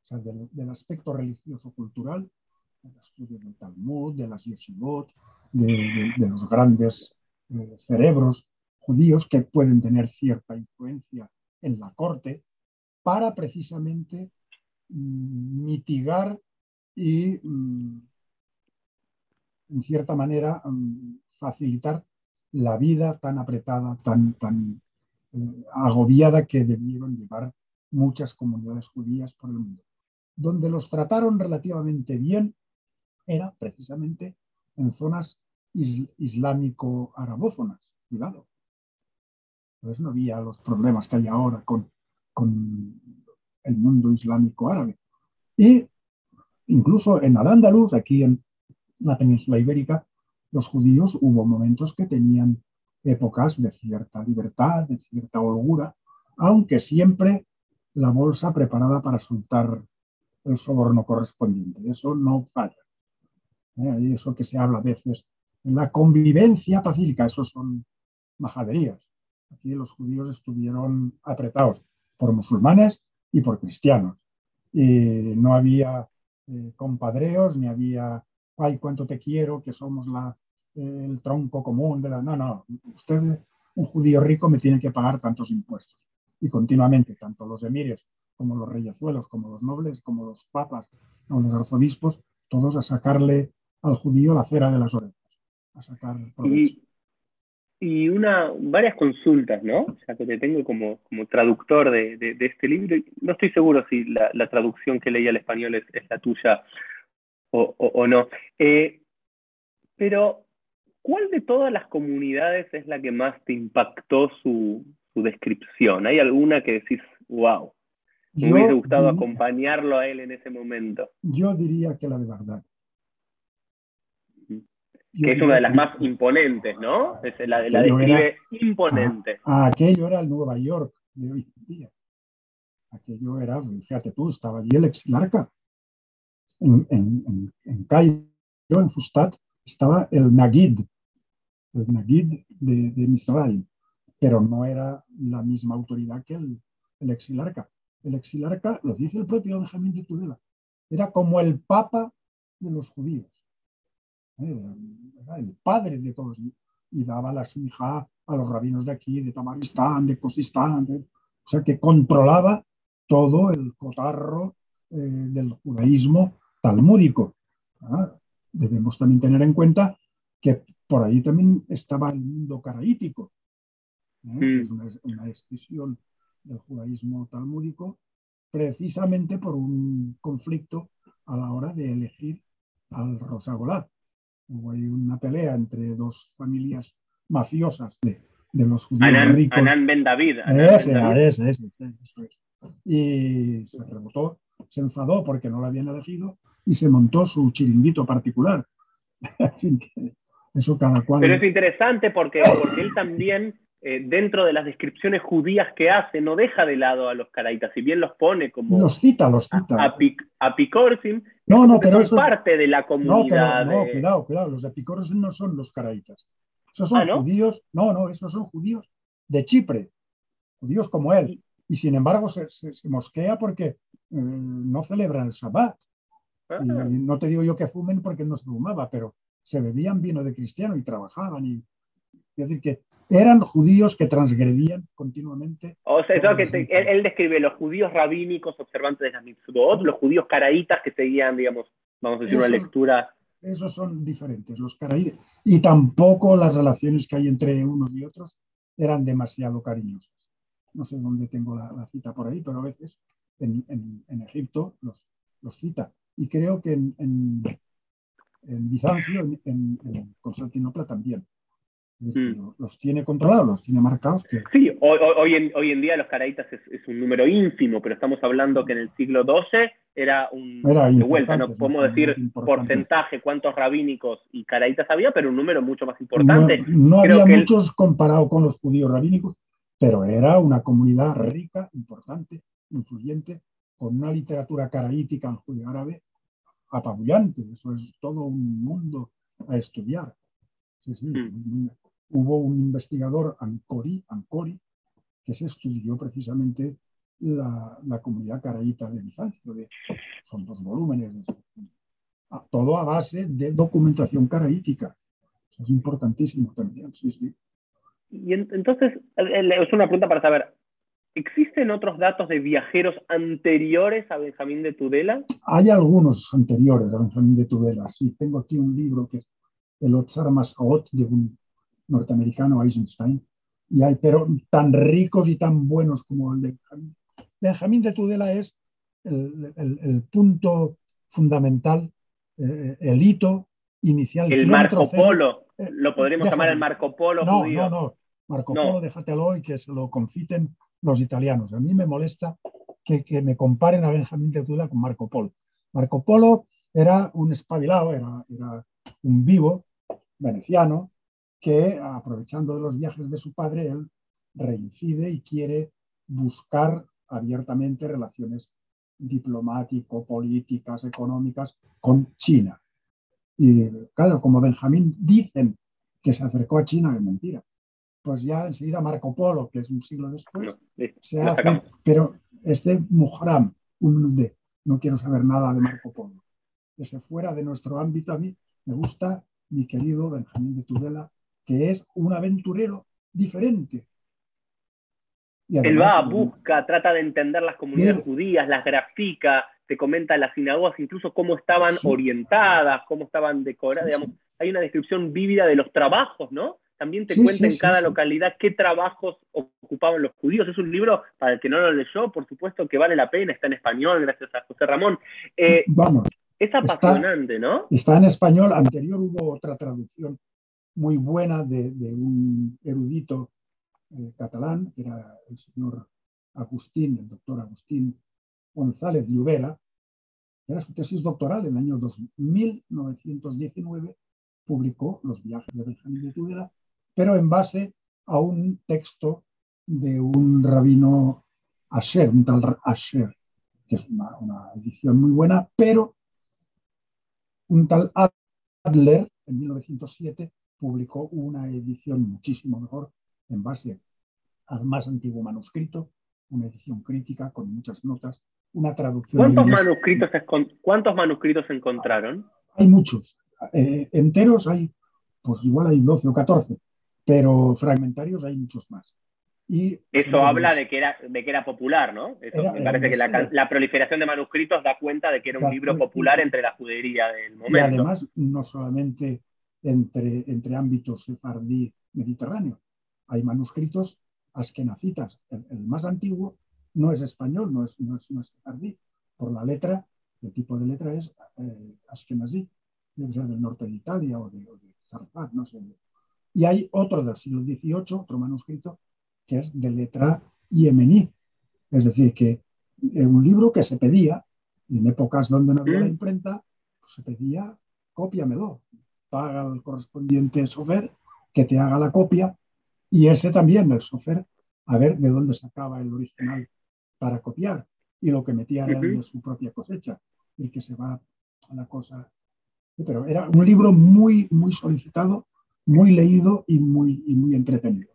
S2: o sea, del, aspecto religioso-cultural, del estudio del Talmud, de las yeshivot, de, los grandes eh, cerebros judíos que pueden tener cierta influencia en la corte para precisamente mitigar y, mm, en cierta manera, mm, facilitar la vida tan apretada, tan, tan eh, agobiada que debieron llevar muchas comunidades judías por el mundo. Donde los trataron relativamente bien era precisamente en zonas islámico-arabófonas, cuidado. Entonces no había los problemas que hay ahora con, con el mundo islámico árabe. Y incluso en Al-Ándalus, aquí en la península ibérica, los judíos hubo momentos que tenían épocas de cierta libertad, de cierta holgura, aunque siempre la bolsa preparada para soltar el soborno correspondiente. Eso no falla. ¿Eh? Eso que se habla a veces en la convivencia pacífica, eso son majaderías. Aquí los judíos estuvieron apretados por musulmanes y por cristianos. Y no había eh, compadreos, ni había, ay, cuánto te quiero, que somos la, el tronco común de la... No, no, usted, un judío rico, me tiene que pagar tantos impuestos. Y continuamente, tanto los emires como los reyezuelos, como los nobles, como los papas, como los arzobispos, todos a sacarle al judío la cera de las orejas, a sacar
S1: y, y, una, varias consultas, ¿no? O sea, que te tengo como, como traductor de, de, de este libro. No estoy seguro si la, la, traducción que leí al español es, es la tuya o, o, o no. Eh, pero ¿Cuál de todas las comunidades es la que más te impactó su, su descripción? ¿Hay alguna que decís, wow, me yo hubiese gustado diría, acompañarlo a él en ese momento?
S2: Yo diría que la de verdad.
S1: Que es una de las más imponentes, ¿no? Es la, la describe era, imponente.
S2: Ah, aquello era el Nueva York de hoy en día. Aquello era, fíjate tú, estaba allí el exilarca. En, en, en, en Cairo, en Fustat, estaba el Nagid, el Nagid de, de Misraim, pero no era la misma autoridad que el, el exilarca. El exilarca, lo dice el propio Benjamín de Tudela, era como el papa de los judíos, el padre de todos, y daba la hija a los rabinos de aquí, de Tamaristán, de Cosistán, de, o sea que controlaba todo el cotarro eh, del judaísmo talmúdico. ¿ah? debemos también tener en cuenta que por ahí también estaba el mundo caraítico, ¿eh? mm. es una, una, expresión del judaísmo talmúdico precisamente por un conflicto a la hora de elegir al Rosagolá. Hubo ahí una pelea entre dos familias mafiosas de, los judíos
S1: Anán,
S2: ricos.
S1: Anán Ben David.
S2: ese, ese, eso es. Y se rebotó, se enfadó porque no lo habían elegido y se montó su chiringuito particular. eso cada cual.
S1: Pero es interesante porque, porque él también eh, dentro de las descripciones judías que hace, no deja de lado a los caraitas, si bien los pone como...
S2: Los cita, los cita.
S1: A, a, Picorsim,
S2: no, no, pero
S1: son parte de la comunidad.
S2: No, no, cuidado, cuidado, los de Picorsim no son los caraitas. Esos son
S1: ¿Ah,
S2: judíos, no, no, esos son judíos de Chipre, judíos como él. Y sin embargo se, mosquea porque eh, no celebran el Shabbat.
S1: Ah.
S2: no te digo yo que fumen porque no se fumaba, pero se bebían vino de cristiano y trabajaban. Y, es decir, que eran judíos que transgredían continuamente.
S1: O sea, eso que él, describe los judíos rabínicos observantes de la mitzvot, los judíos caraítas que seguían, digamos, vamos a decir, una lectura.
S2: Esos son diferentes, los caraítas. Y tampoco las relaciones que hay entre unos y otros eran demasiado cariñosas. No sé dónde tengo la, cita por ahí, pero a veces en, Egipto los, los, cita. Y creo que en, en Bizancio, en Constantinopla también. Mm. Los tiene controlados, los tiene marcados. Que...
S1: Sí, hoy, en, hoy en día los caraitas es, un número ínfimo, pero estamos hablando que en el siglo XII era un. de vuelta, no podemos decir porcentaje, cuántos rabínicos y caraitas había, pero un número mucho más importante.
S2: No, había muchos comparado con los judíos rabínicos, pero era una comunidad rica, importante, influyente, con una literatura caraítica en judío árabe apabullante. Eso es todo un mundo a estudiar. Sí, sí, mm hubo un investigador, Ancori, Ancori que se estudió precisamente la, comunidad caraíta de Bizancio. son dos volúmenes, todo a base de documentación caraítica. Eso es importantísimo también, sí, sí.
S1: Y entonces, es una pregunta para saber, ¿existen otros datos de viajeros anteriores a Benjamín de Tudela?
S2: Hay algunos anteriores a Benjamín de Tudela, sí. Tengo aquí un libro que es el Otsar Mascaot de un norteamericano Eisenstein, y hay, pero tan ricos y tan buenos como el de Benjamín. Benjamín de Tudela es el, punto fundamental, eh, el hito inicial.
S1: El Marco Polo, eh, lo podríamos llamar el Marco Polo
S2: no, No, no, Marco Polo, déjatelo y que se lo confiten los italianos. A mí me molesta que, que me comparen a Benjamín de Tudela con Marco Polo. Marco Polo era un espabilado, era, era un vivo veneciano, que aprovechando de los viajes de su padre, él reincide y quiere buscar abiertamente relaciones diplomático, políticas, económicas con China. Y claro, como Benjamín dicen que se acercó a China, es mentira. Pues ya enseguida Marco Polo, que es un siglo después, se hace, pero este Muhram, un de, no quiero saber nada de Marco Polo. Que se fuera de nuestro ámbito a mí, me gusta mi querido Benjamín de Tudela, que es un aventurero diferente.
S1: Él va, busca, trata de entender las comunidades judías, las grafica, te comenta las sinagogas, incluso cómo estaban orientadas, cómo estaban decoradas, digamos, hay una descripción vívida de los trabajos, ¿no? También te cuenta en cada localidad qué trabajos ocupaban los judíos. Es un libro, para el que no lo leyó, por supuesto que vale la pena, está en español, gracias a José Ramón.
S2: Eh, Vamos.
S1: Es apasionante, ¿no?
S2: Está en español, anterior hubo otra traducción muy buena de, un erudito eh, catalán, que era el señor Agustín, el doctor Agustín González Lluvera, era su tesis doctoral en el año 1919, publicó Los viajes de Benjamín de Tudela, pero en base a un texto de un rabino Asher, un tal Asher, que es una, una edición muy buena, pero un tal Adler, en 1907, publicó una edición muchísimo mejor en base al más antiguo manuscrito, una edición crítica con muchas notas, una traducción.
S1: ¿Cuántos, manuscritos, ¿cuántos manuscritos encontraron?
S2: Hay muchos. Eh, enteros hay, pues igual hay 12 o 14, pero fragmentarios hay muchos más. Y,
S1: Eso habla de que, era, de que era popular, ¿no? me parece que la, proliferación de manuscritos da cuenta de que era un libro popular entre la judería del momento. Y
S2: además, no solamente entre, entre ámbitos sefardí mediterráneo. Hay manuscritos askenazitas. El, más antiguo no es español, no es, no es, no es Por la letra, el tipo de letra es eh, Ashkenazi, debe ser del norte de Italia o de, o no sé. Y hay otro del siglo XVIII, otro manuscrito, que es de letra yemení. Es decir, que un libro que se pedía, en épocas donde no había la mm. imprenta, pues se pedía, cópiamelo, paga al correspondiente sofer que te haga la copia y ese también, el sofer, a ver de dónde sacaba el original para copiar y lo que metía era de su propia cosecha, el que se va a la cosa. Pero era un libro muy, muy solicitado, muy leído y muy, y muy entretenido.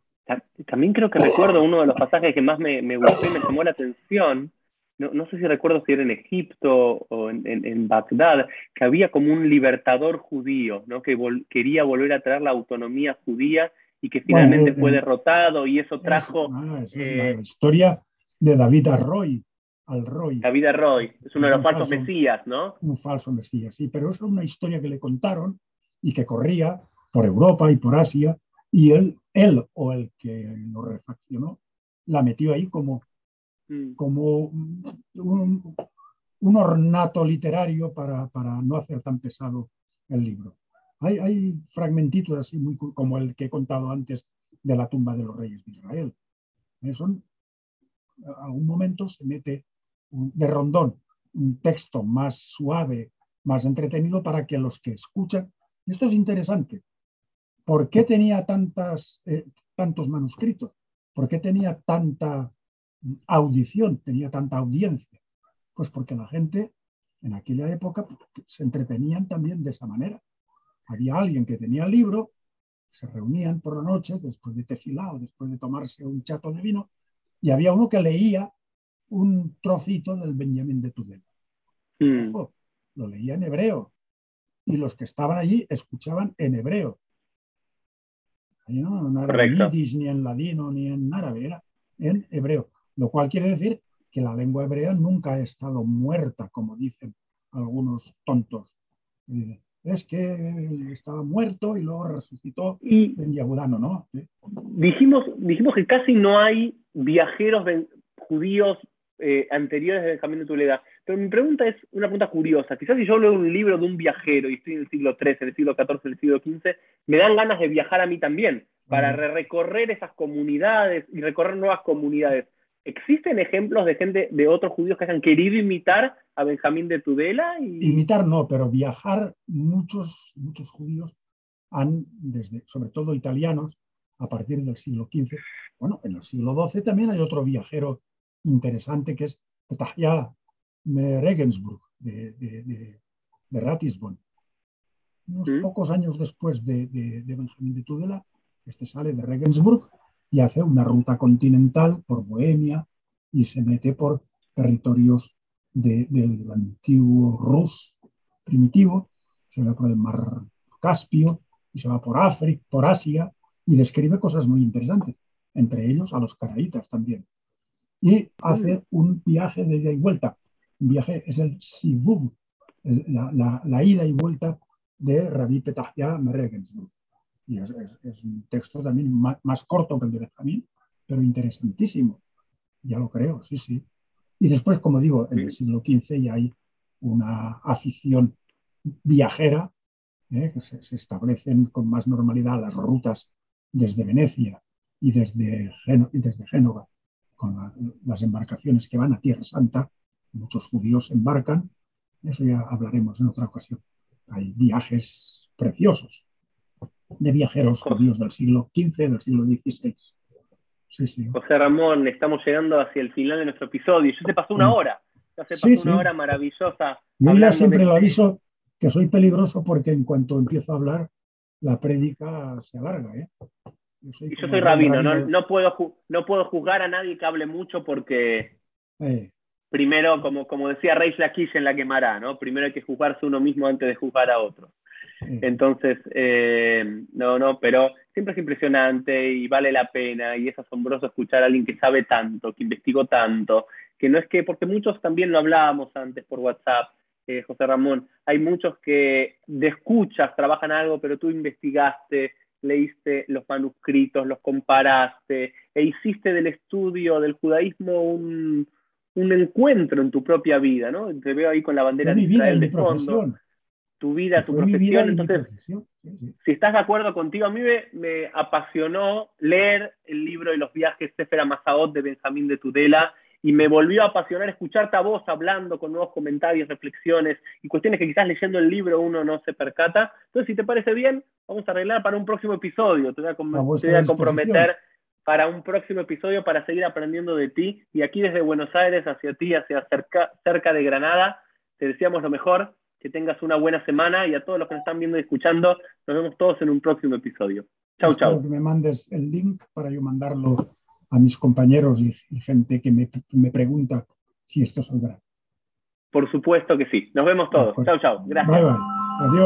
S1: También creo que recuerdo uno de los pasajes que más me, me gustó y me llamó la atención, no, no, sé si recuerdo si era en Egipto o en, en, Bagdad, que había como un libertador judío, ¿no? que quería volver a traer la autonomía judía y que finalmente fue derrotado y eso trajo...
S2: Ah, es, la eh, historia de David Arroy. Al Roy.
S1: David Arroy, es uno de los falsos mesías, ¿no?
S2: Un falso mesías, sí, pero es una historia que le contaron y que corría por Europa y por Asia y él, él o el que lo refaccionó la metió ahí como Mm. como un, ornato literario para, no hacer tan pesado el libro. Hay, fragmentitos así, muy, como el que he contado antes de la tumba de los reyes de Israel. Eh, a algún momento se mete de rondón un texto más suave, más entretenido para que los que escuchan, esto es interesante, ¿por qué tenía tantas, eh, tantos manuscritos? ¿Por qué tenía tanta audición, tenía tanta audiencia? Pues porque la gente en aquella época se entretenían también de esa manera. Había alguien que tenía el libro, se reunían por la noche, después de tefilá después de tomarse un chato de vino, y había uno que leía un trocito del Benjamín de Tudela. Mm. lo leía en hebreo. Y los que estaban allí escuchaban en hebreo. no, era ni en ladino ni en árabe, era en hebreo lo cual quiere decir que la lengua hebrea nunca ha estado muerta, como dicen algunos tontos. Eh, es que estaba muerto y luego resucitó en Yahudano, ¿no?
S1: Dijimos, dijimos que casi no hay viajeros judíos eh, anteriores del camino de Tuleda. Pero mi pregunta es una pregunta curiosa. Quizás si yo leo un libro de un viajero y estoy en el siglo XIII, en el siglo XIV, en el siglo XV, me dan ganas de viajar a mí también, para recorrer esas comunidades y recorrer nuevas comunidades. ¿Existen ejemplos de gente, de otros judíos que hayan querido imitar a Benjamín de Tudela? Y...
S2: Imitar no, pero viajar muchos, muchos judíos han, desde, sobre todo italianos, a partir del siglo XV. Bueno, en el siglo XII también hay otro viajero interesante que es Petahya Regensburg, de, de, de, Ratisbon. Unos mm. pocos años después de, de Benjamín de Tudela, este sale de Regensburg y hace una ruta continental por Bohemia y se mete por territorios del antiguo Rus primitivo, se va por el mar Caspio y se va por África, por Asia y describe cosas muy interesantes, entre ellos a los caraítas también. Y hace un viaje de ida y vuelta. Un viaje es el Sibub, la, ida y vuelta de Rabbi Petahya Meregensburg. Y es, un texto también más, corto que el de Benjamín, pero interesantísimo. Ya lo creo, sí, sí. Y después, como digo, en el siglo XV ya hay una afición viajera, ¿eh? que se, establecen con más normalidad las rutas desde Venecia y desde, y desde Génova, con las embarcaciones que van a Tierra Santa. Muchos judíos embarcan, eso ya hablaremos en otra ocasión. Hay viajes preciosos de viajeros judíos del siglo XV, del siglo XVI.
S1: Sí, sí. José Ramón, estamos llegando hacia el final de nuestro episodio. Ya se pasó una hora. Ya se pasó una hora maravillosa.
S2: Ya siempre lo aviso que soy peligroso porque en cuanto empiezo a hablar, la prédica se alarga. ¿eh?
S1: Yo soy y yo soy rabino, no, no, puedo, no puedo juzgar a nadie que hable mucho porque eh. primero, como, como decía Reis Laquish en la quemará, ¿no? primero hay que juzgarse uno mismo antes de juzgar a otro. Entonces, eh, no, no, pero siempre es impresionante y vale la pena y es asombroso escuchar a alguien que sabe tanto, que investigó tanto, que no es que, porque muchos también lo hablábamos antes por WhatsApp, eh, José Ramón, hay muchos que de escuchas trabajan algo, pero tú investigaste, leíste los manuscritos, los comparaste e hiciste del estudio del judaísmo un, un encuentro en tu propia vida, ¿no? Te veo ahí con la bandera
S2: de
S1: Israel
S2: de
S1: fondo. Tu vida, tu profesión. Entonces, si estás de acuerdo contigo, a mí me, apasionó leer el libro de los viajes Sefer Masaot de Benjamín de Tudela y me volvió a apasionar escucharte a vos hablando con nuevos comentarios, reflexiones y cuestiones que quizás leyendo el libro uno no se percata. Entonces, si te parece bien, vamos a arreglar para un próximo episodio. Te voy a, te voy a comprometer para un próximo episodio para seguir aprendiendo de ti. Y aquí desde Buenos Aires hacia ti, hacia cerca, cerca de Granada, te deseamos lo mejor, que tengas una buena semana y a todos los que nos están viendo y escuchando, nos vemos todos en un próximo episodio. Chau, chau.
S2: que me mandes el link para yo mandarlo a mis compañeros y, gente que me, me, pregunta si esto saldrá.
S1: Por supuesto que sí. Nos vemos todos. Chau, chau. Gracias.
S2: Bye, bye. Adiós.